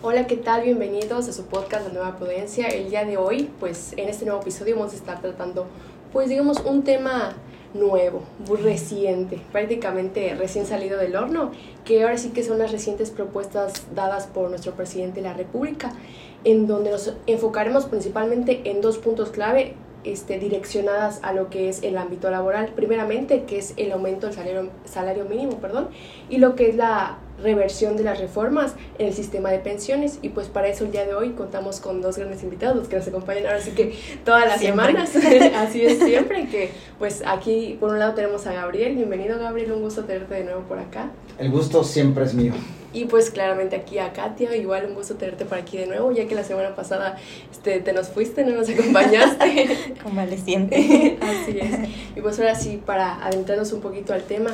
Hola, ¿qué tal? Bienvenidos a su podcast La Nueva Prudencia. El día de hoy, pues en este nuevo episodio vamos a estar tratando, pues digamos, un tema nuevo, muy reciente, prácticamente recién salido del horno, que ahora sí que son las recientes propuestas dadas por nuestro presidente de la República, en donde nos enfocaremos principalmente en dos puntos clave este, direccionadas a lo que es el ámbito laboral, primeramente, que es el aumento del salario, salario mínimo, perdón, y lo que es la reversión de las reformas en el sistema de pensiones y pues para eso el día de hoy contamos con dos grandes invitados que nos acompañan ahora sí que todas las semanas, así es siempre, que pues aquí por un lado tenemos a Gabriel, bienvenido Gabriel, un gusto tenerte de nuevo por acá. El gusto siempre es mío. Y pues claramente aquí a Katia, igual un gusto tenerte por aquí de nuevo, ya que la semana pasada este, te nos fuiste, no nos acompañaste. Convaleciente. Así es. Y pues ahora sí, para adentrarnos un poquito al tema,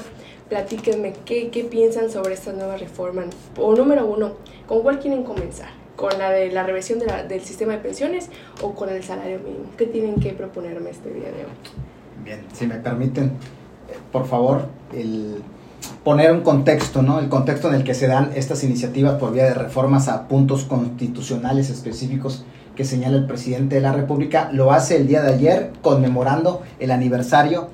platíquenme qué, qué piensan sobre esta nueva reforma. O número uno, ¿con cuál quieren comenzar? ¿Con la de la revisión de la, del sistema de pensiones o con el salario mínimo? ¿Qué tienen que proponerme este día de hoy? Bien, si me permiten, por favor, el poner un contexto, ¿no? El contexto en el que se dan estas iniciativas por vía de reformas a puntos constitucionales específicos que señala el presidente de la República, lo hace el día de ayer conmemorando el aniversario,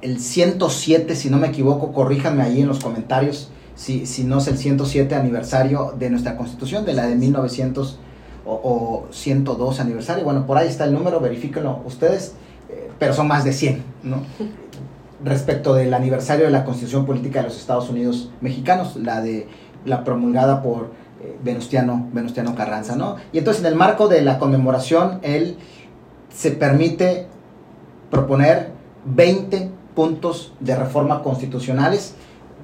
el 107, si no me equivoco, corríjanme ahí en los comentarios, si, si no es el 107 aniversario de nuestra constitución, de la de 1900 o, o 102 aniversario, bueno, por ahí está el número, verifíquenlo ustedes, eh, pero son más de 100, ¿no? respecto del aniversario de la Constitución Política de los Estados Unidos Mexicanos, la de la promulgada por eh, Venustiano, Venustiano Carranza, ¿no? Y entonces en el marco de la conmemoración, él se permite proponer 20 puntos de reforma constitucionales.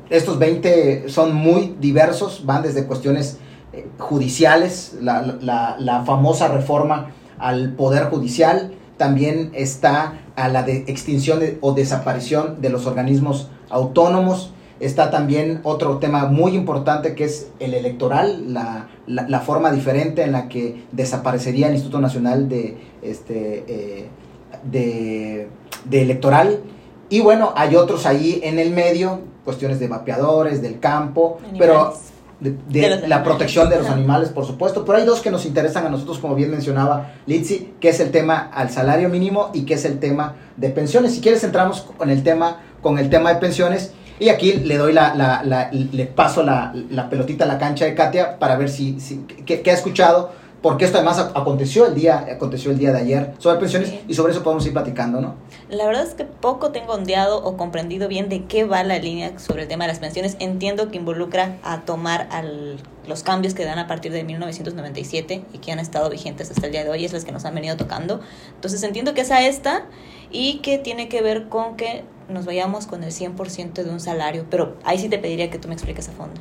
Estos 20 son muy diversos, van desde cuestiones eh, judiciales, la, la, famosa reforma al Poder Judicial, también está a la de extinción o desaparición de los organismos autónomos. Está también otro tema muy importante que es el electoral, la, la, forma diferente en la que desaparecería el Instituto Nacional de, este, eh, de Electoral. Y bueno, hay otros ahí en el medio, cuestiones de vapeadores, del campo, Animales. pero de, de De los la protección de los animales, por supuesto, pero hay dos que nos interesan a nosotros, como bien mencionaba Litsi, que es el tema al salario mínimo y que es el tema de pensiones. Si quieres entramos con el tema, con el tema de pensiones y aquí le doy la, la- la- le paso la, la pelotita a la cancha de Katia para ver si, si qué ha escuchado, porque esto además ac- aconteció el día, aconteció el día de ayer sobre pensiones Sí. y sobre eso podemos ir platicando, ¿no? La verdad es que poco tengo ondeado o comprendido bien de qué va la línea sobre el tema de las pensiones. Entiendo que involucra a tomar al, los cambios que dan a partir de 1997 y que han estado vigentes hasta el día de hoy, es las que nos han venido tocando. Entonces entiendo que es a esta y que tiene que ver con que nos vayamos con el 100% de un salario. Pero ahí sí te pediría que tú me expliques a fondo.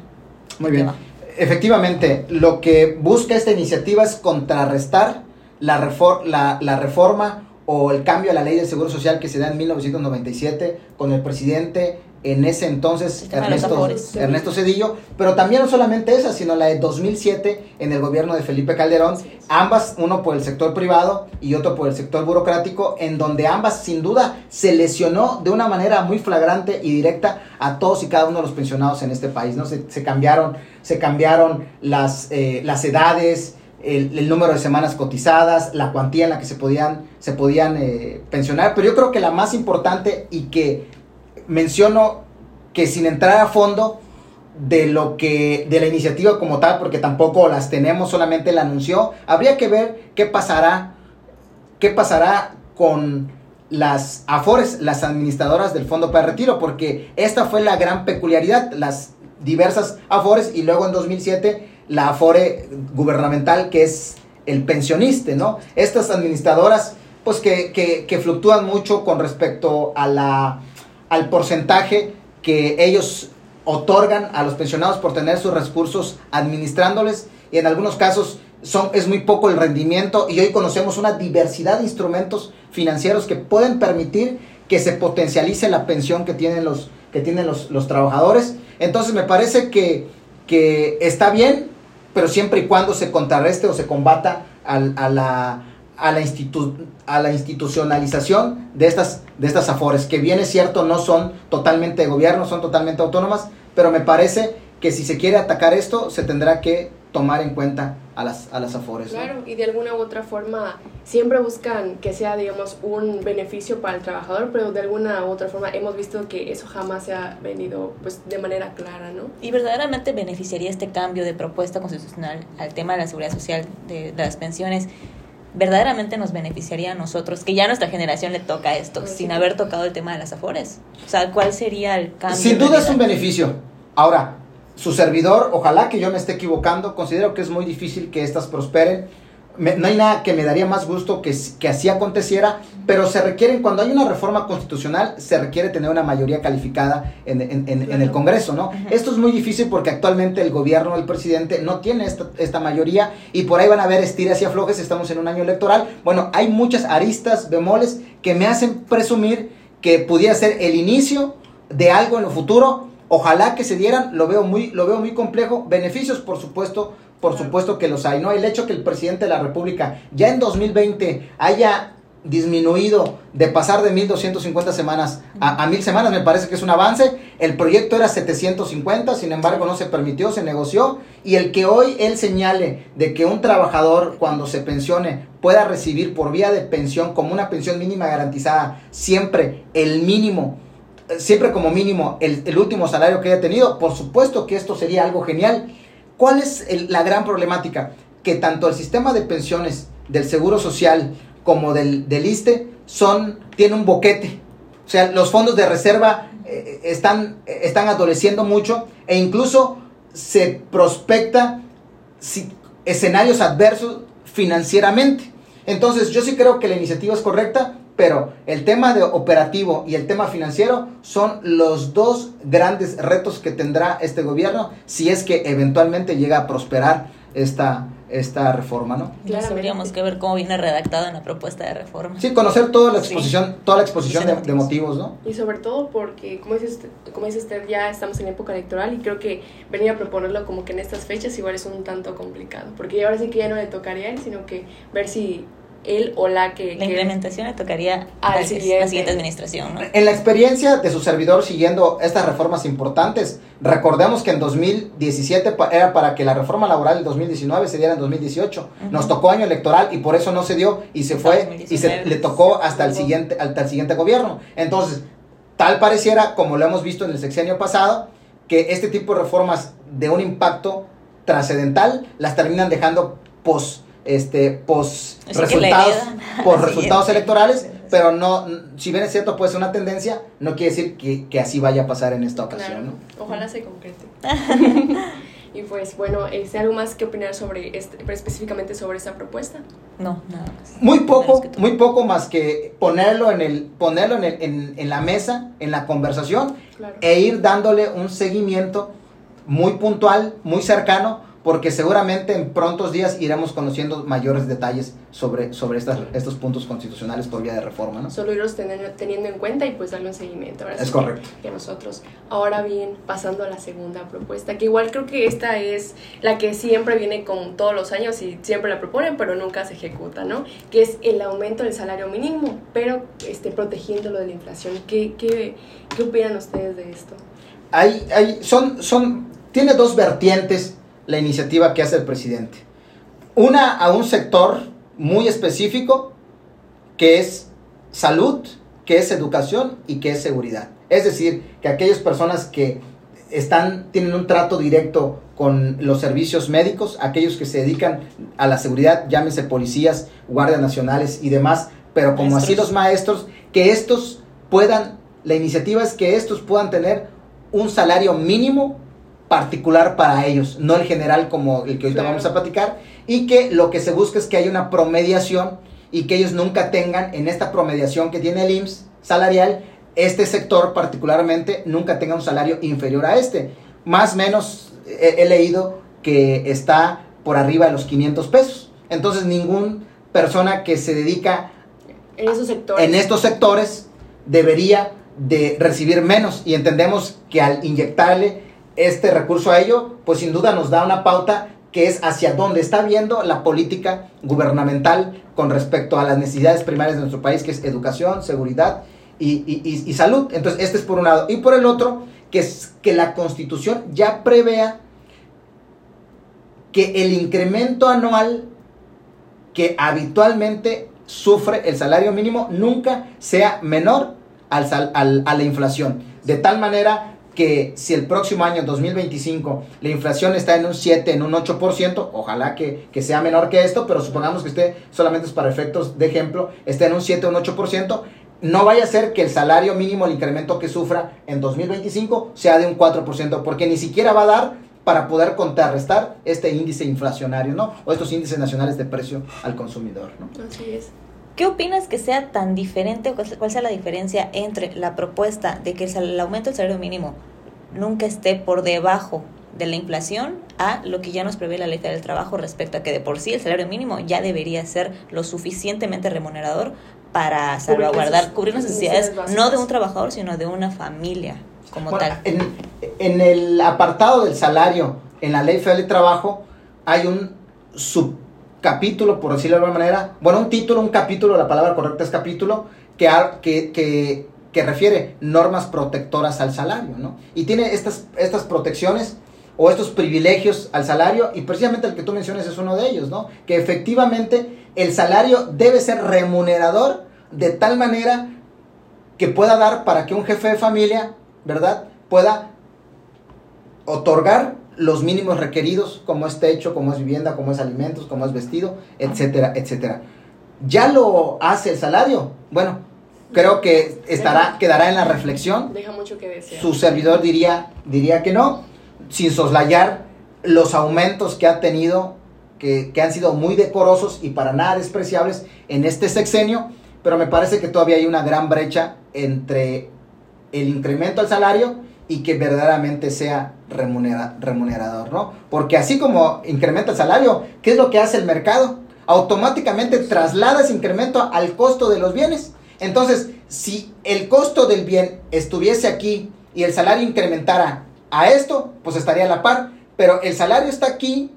Muy ¿Qué bien. va? Efectivamente, lo que busca esta iniciativa es contrarrestar la, refor- la, reforma o el cambio a la ley del Seguro Social que se da en 1997 con el presidente en ese entonces Ernesto. Ernesto Cedillo, pero también no solamente esa, sino la de 2007 en el gobierno de Felipe Calderón, ambas, uno por el sector privado y otro por el sector burocrático, en donde ambas sin duda se lesionó de una manera muy flagrante y directa a todos y cada uno de los pensionados en este país, ¿no? Se, se cambiaron, se cambiaron las, eh, las edades, el, número de semanas cotizadas, la cuantía en la que se podían, se podían eh, pensionar, pero yo creo que la más importante y que menciono que sin entrar a fondo de lo que de la iniciativa como tal porque tampoco las tenemos solamente la anunció habría que ver qué pasará qué pasará con las afores las administradoras del fondo para retiro porque esta fue la gran peculiaridad las diversas afores y luego en 2007 la afore gubernamental que es el pensionista no estas administradoras pues que, que, que fluctúan mucho con respecto a la al porcentaje que ellos otorgan a los pensionados por tener sus recursos administrándoles y en algunos casos son, es muy poco el rendimiento y hoy conocemos una diversidad de instrumentos financieros que pueden permitir que se potencialice la pensión que tienen los, que tienen los, los trabajadores. Entonces me parece que, que está bien, pero siempre y cuando se contrarreste o se combata al- a, la, a, la institu- a la institucionalización de estas, de estas afores, que bien es cierto, no son totalmente de gobierno, son totalmente autónomas, pero me parece que si se quiere atacar esto, se tendrá que tomar en cuenta a las, a las afores. ¿no? Claro, y de alguna u otra forma siempre buscan que sea, digamos, un beneficio para el trabajador, pero de alguna u otra forma hemos visto que eso jamás se ha venido pues de manera clara, ¿no? ¿Y verdaderamente beneficiaría este cambio de propuesta constitucional al tema de la seguridad social, de, de las pensiones? ¿Verdaderamente nos beneficiaría a nosotros, que ya a nuestra generación le toca esto, Pues sí. sin haber tocado el tema de las afores? O sea, ¿cuál sería el cambio? Sin duda es un beneficio. Ahora, su servidor, ojalá que yo me esté equivocando, considero que es muy difícil que estas prosperen. Me- no hay nada que me daría más gusto que, que así aconteciera, pero se requieren, cuando hay una reforma constitucional, se requiere tener una mayoría calificada en, en- en- en el. Congreso, ¿no? Esto es muy difícil porque actualmente el gobierno, el presidente, no tiene esta, esta mayoría y por ahí van a haber estiras y aflojes, estamos en un año electoral. Bueno, hay muchas aristas, bemoles, que me hacen presumir que pudiera ser el inicio de algo en el futuro. Ojalá que se dieran, lo veo muy, lo veo muy complejo. Beneficios, por supuesto, por supuesto que los hay. ¿no? El hecho que el presidente de la República ya en 2020 haya disminuido de pasar de 1250 semanas a, a 1000 semanas me parece que es un avance. El proyecto era 750, sin embargo no se permitió, se negoció y el que hoy él señale de que un trabajador cuando se pensione pueda recibir por vía de pensión como una pensión mínima garantizada siempre el mínimo siempre como mínimo el, el último salario que haya tenido, por supuesto que esto sería algo genial. ¿Cuál es la gran problemática? Que tanto el sistema de pensiones del Seguro Social como del, del ISTE son, tiene un boquete. O sea, los fondos de reserva eh, están, están adoleciendo mucho e incluso se prospecta si- escenarios adversos financieramente. Entonces, yo sí creo que la iniciativa es correcta, pero el tema de operativo y el tema financiero son los dos grandes retos que tendrá este gobierno si es que eventualmente llega a prosperar esta, esta reforma, ¿no? Claramente. tendríamos que ver cómo viene redactado en la propuesta de reforma. Sí, conocer toda la Sí. exposición, toda la exposición de, de motivos, ¿no? Y sobre todo porque, como dice, usted, como dice usted, ya estamos en época electoral y creo que venir a proponerlo como que en estas fechas igual es un tanto complicado. Porque ahora sí que ya no le tocaría a él, sino que ver si él o la que... La que- implementación le tocaría a la siguiente. administración, ¿no? En la experiencia de su servidor siguiendo estas reformas importantes, recordemos que en 2017 pa- era para que la reforma laboral del 2019 se diera en 2018. Ujú. Nos tocó año electoral y por eso no se dio y se fue y se 2019. le tocó hasta el siguiente hasta el siguiente gobierno. Entonces, tal pareciera como lo hemos visto en el sexenio pasado que este tipo de reformas de un impacto trascendental las terminan dejando pos este pos resultados por resultados electorales pero no, si bien es cierto, puede ser una tendencia, no quiere decir que, que así vaya a pasar en esta ocasión, Claro, ¿no? ojalá se concrete. y pues bueno, este, ¿algo más que opinar sobre este, pero específicamente sobre esta propuesta? No, nada más. Muy poco, muy poco más que ponerlo en el, ponerlo en, el- en, en la mesa, en la conversación, Claro. e ir dándole un seguimiento muy puntual, muy cercano, porque seguramente en prontos días iremos conociendo mayores detalles sobre, sobre estas, estos puntos constitucionales por vía de reforma, ¿no? Solo irlos teniendo, teniendo en cuenta y pues darle un seguimiento. Ahora Es sí correcto. Que, que nosotros. Ahora bien, pasando a la segunda propuesta, que igual creo que esta es la que siempre viene con todos los años y siempre la proponen, pero nunca se ejecuta, ¿no? Que es el aumento del salario mínimo, pero este, protegiéndolo de la inflación. ¿Qué, qué, qué opinan ustedes de esto? hay, hay, son, son, tiene dos vertientes la iniciativa que hace el presidente. Una a un sector muy específico, que es salud, que es educación y que es seguridad. Es decir, que aquellas personas que están, tienen un trato directo con los servicios médicos, aquellos que se dedican a la seguridad, llámese policías, guardias nacionales y demás, pero como así los maestros, que estos puedan, la iniciativa es que estos puedan tener un salario mínimo particular para ellos, no el general como el que ahorita Claro. vamos a platicar, y que lo que se busca es que haya una promediación y que ellos nunca tengan en esta promediación que tiene el IMSS salarial, este sector particularmente nunca tenga un salario inferior a este. Más o menos he, he leído que está por arriba de los 500 pesos. Entonces ningún persona que se dedica En esos sectores. en estos sectores debería de recibir menos y entendemos que al inyectarle este recurso a ello, pues sin duda nos da una pauta que es hacia dónde está viendo la política gubernamental con respecto a las necesidades primarias de nuestro país, que es educación, seguridad y, salud. Entonces, este es por un lado. Y por el otro, que es que la constitución ya prevea que el incremento anual que habitualmente sufre el salario mínimo nunca sea menor al, al- a la inflación. De tal manera que si el próximo año, 2025, la inflación está en un 7, en un 8%, ojalá que, que sea menor que esto, pero supongamos que esté, solamente es para efectos de ejemplo, esté en un 7 o un 8%, no vaya a ser que el salario mínimo, el incremento que sufra en 2025, sea de un 4%, porque ni siquiera va a dar para poder contrarrestar este índice inflacionario, ¿no? O estos índices nacionales de precio al consumidor, ¿no? Así es. ¿Qué opinas que sea tan diferente, o cuál sea la diferencia entre la propuesta de que el, aumento del salario mínimo nunca esté por debajo de la inflación a lo que ya nos prevé la ley federal del trabajo respecto a que de por sí el salario mínimo ya debería ser lo suficientemente remunerador para salvaguardar, cubrir necesidades necesidades no de un trabajador, sino de una familia como Bueno, tal? En, en el apartado del salario, en la Ley Federal de Trabajo, hay un subcapítulo, por decirlo de alguna manera, bueno, un título, un capítulo, la palabra correcta es capítulo, que, que, que, que refiere normas protectoras al salario, ¿no? Y tiene estas, estas protecciones o estos privilegios al salario, y precisamente el que tú mencionas es uno de ellos, ¿no? Que efectivamente el salario debe ser remunerador de tal manera que pueda dar para que un jefe de familia, ¿verdad? Pueda otorgar los mínimos requeridos, como es techo, como es vivienda, como es alimentos, como es vestido, etcétera, etcétera. ¿Ya lo hace el salario? Bueno, creo que estará, quedará en la reflexión. Deja mucho que desear. Su servidor diría, diría que no, sin soslayar los aumentos que ha tenido, que, que han sido muy decorosos y para nada despreciables en este sexenio, pero me parece que todavía hay una gran brecha entre el incremento al salario y que verdaderamente sea remunera- remunerador, ¿no? Porque así como incrementa el salario, ¿qué es lo que hace el mercado? Automáticamente traslada ese incremento al costo de los bienes. Entonces, si el costo del bien estuviese aquí y el salario incrementara a esto, pues estaría a la par. Pero el salario está aquí,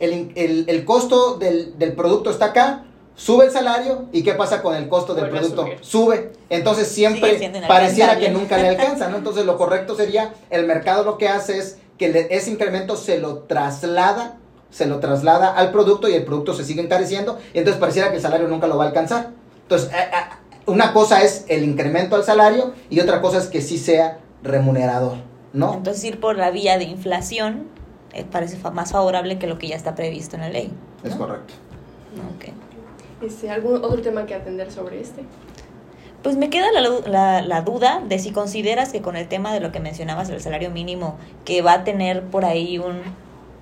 el, el- el costo del, del producto está acá, sube el salario y ¿qué pasa con el costo del producto? Sube. Entonces siempre pareciera que nunca le alcanza, ¿no? Entonces lo correcto sería, el mercado lo que hace es que le- ese incremento se lo traslada, se lo traslada al producto y el producto se sigue encareciendo y entonces pareciera que el salario nunca lo va a alcanzar. Entonces, eh, eh, una cosa es el incremento al salario y otra cosa es que sí sea remunerador, ¿no? Entonces ir por la vía de inflación eh, parece más favorable que lo que ya está previsto en la ley. Es correcto. Ok. Este, ¿Algún otro tema que atender sobre este? Pues me queda la, la- la duda de si consideras que con el tema de lo que mencionabas del salario mínimo, que va a tener por ahí un,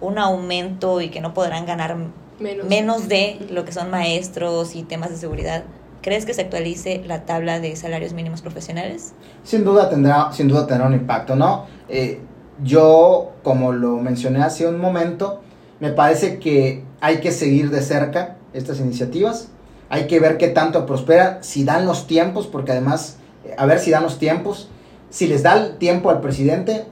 un aumento y que no podrán ganar Menos. menos de lo que son maestros y temas de seguridad, ¿crees que se actualice la tabla de salarios mínimos profesionales? Sin duda tendrá, sin duda tendrá un impacto, ¿no? Eh, yo, como lo mencioné hace un momento, me parece que hay que seguir de cerca estas iniciativas. Hay que ver qué tanto prosperan, si dan los tiempos, porque además, eh, a ver si dan los tiempos. Si les da el tiempo al presidente,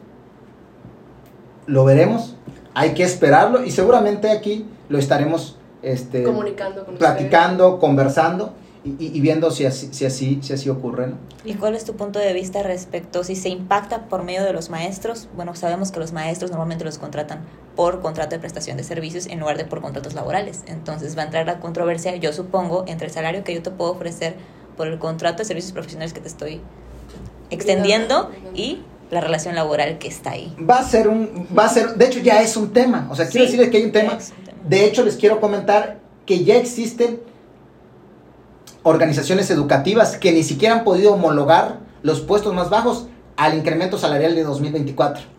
lo veremos. Hay que esperarlo y seguramente aquí lo estaremos este, Comunicando con platicando, conversando y, y- viendo si así, si así, si así ocurre, ¿no? ¿Y cuál es tu punto de vista respecto si se impacta por medio de los maestros? Bueno, sabemos que los maestros normalmente los contratan por contrato de prestación de servicios en lugar de por contratos laborales. Entonces va a entrar la controversia, yo supongo, entre el salario que yo te puedo ofrecer por el contrato de servicios profesionales que te estoy extendiendo y la relación laboral que está ahí. va a ser un va a ser de hecho ya es un tema o sea quiero Sí, decirles que hay un tema es un tema. de hecho les quiero comentar que ya existen organizaciones educativas que ni siquiera han podido homologar los puestos más bajos al incremento salarial de 2024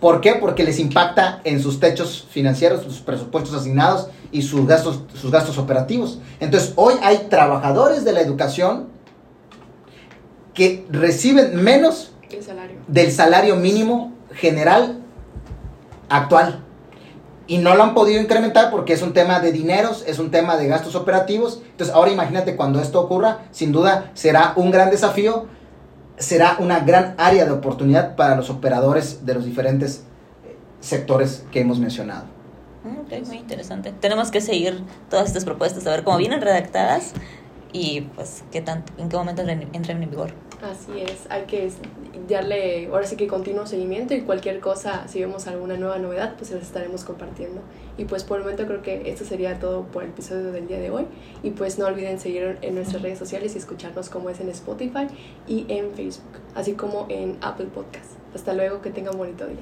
¿Por qué? Porque les impacta en sus techos financieros, sus presupuestos asignados y sus gastos, sus gastos operativos. Entonces, hoy hay trabajadores de la educación que reciben menos El salario. del salario mínimo general actual. Y no lo han podido incrementar porque es un tema de dineros, es un tema de gastos operativos. Entonces, ahora imagínate cuando esto ocurra, sin duda será un gran desafío, será una gran área de oportunidad para los operadores de los diferentes eh, sectores que hemos mencionado. Mm, muy interesante. Tenemos que seguir todas estas propuestas, a ver cómo vienen redactadas y pues qué tanto, en qué momento entran en vigor. Así es, hay que darle ahora sí que continuo seguimiento y cualquier cosa, si vemos alguna nueva novedad, pues las estaremos compartiendo. Y pues por el momento creo que esto sería todo por el episodio del día de hoy. Y pues no olviden seguir en nuestras redes sociales y escucharnos como es en Spotify y en Facebook, así como en Apple Podcast. Hasta luego, que tengan bonito día.